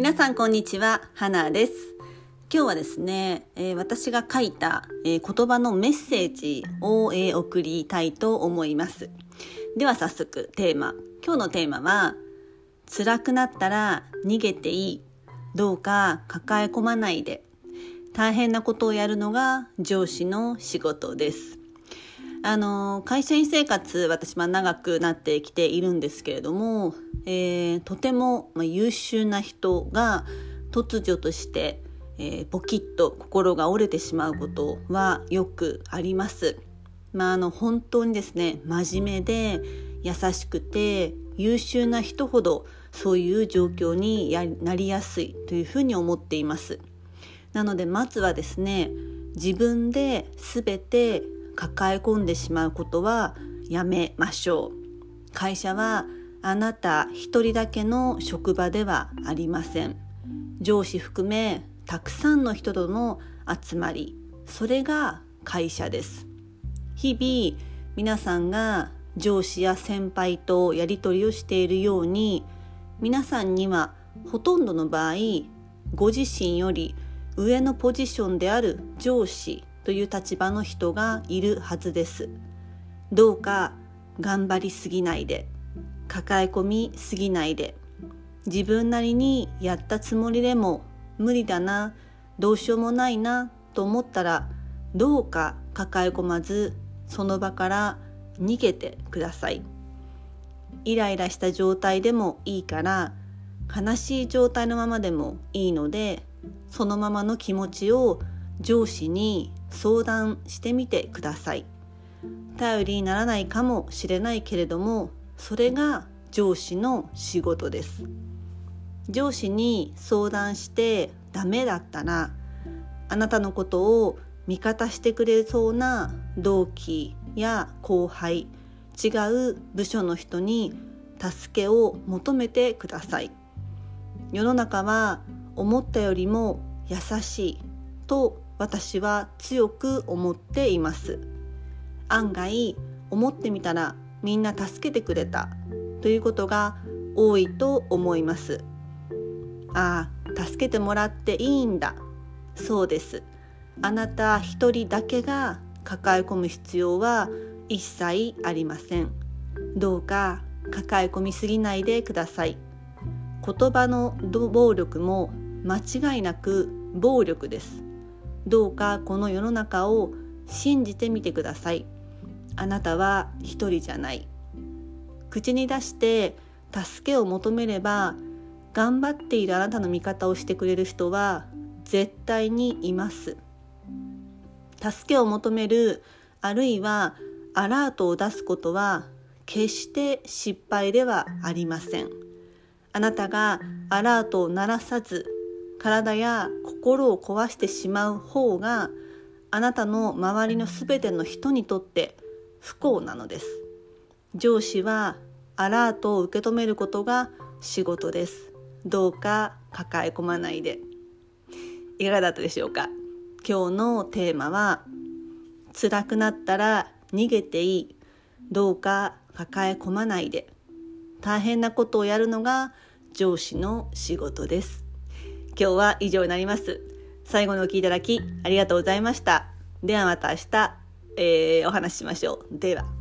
皆さんこんにちは、花です。今日はですね、えー、私が書いた、えー、言葉のメッセージを、えー、送りたいと思います。では早速テーマ。今日のテーマは、辛くなったら逃げていい。どうか抱え込まないで。大変なことをやるのが上司の仕事です。あの、会社員生活、私は長くなってきているんですけれども、えー、とても優秀な人が突如として、えー、ポキッと心が折れてしまうことはよくあります。まあ、あの、本当にですね、真面目で優しくて優秀な人ほどそういう状況になりやすいというふうに思っています。なので、まずはですね、自分で全て抱え込んでしまうことはやめましょう。会社はあなた一人だけの職場ではありません。上司含めたくさんの人との集まり、それが会社です。日々皆さんが上司や先輩とやり取りをしているように皆さんにはほとんどの場合ご自身より上のポジションである上司という立場の人がいるはずです。どうか頑張りすぎないで、抱え込みすぎないで、自分なりにやったつもりでも無理だな、どうしようもないなと思ったら、どうか抱え込まず、その場から逃げてください。イライラした状態でもいいから、悲しい状態のままでもいいので、そのままの気持ちを上司に相談してみてください。頼りにならないかもしれないけれどもそれが上司の仕事です。上司に相談してダメだったらあなたのことを味方してくれそうな同期や後輩違う部署の人に助けを求めてください。世の中は思ったよりも優しいと私は強く思っています。案外思ってみたらみんな助けてくれた。ということが多いと思います。ああ助けてもらっていいんだ。そうです。あなた一人だけが抱え込む必要は一切ありません。どうか抱え込みすぎないでください。言葉の暴力も間違いなく暴力です。どうかこの世の中を信じてみてください。あなたは一人じゃない。口に出して助けを求めれば頑張っているあなたの味方をしてくれる人は絶対にいます。助けを求めるあるいはアラートを出すことは決して失敗ではありません。あなたがアラートを鳴らさず体や心を壊してしまう方があなたの周りの全ての人にとって不幸なのです。上司はアラートを受け止めることが仕事です。どうか抱え込まないで。いかがだったでしょうか？今日のテーマは辛くなったら逃げていい。どうか抱え込まないで。大変なことをやるのが上司の仕事です。今日は以上になります。最後にお聴きいただきありがとうございました。ではまた明日、えー、お話ししましょう。では。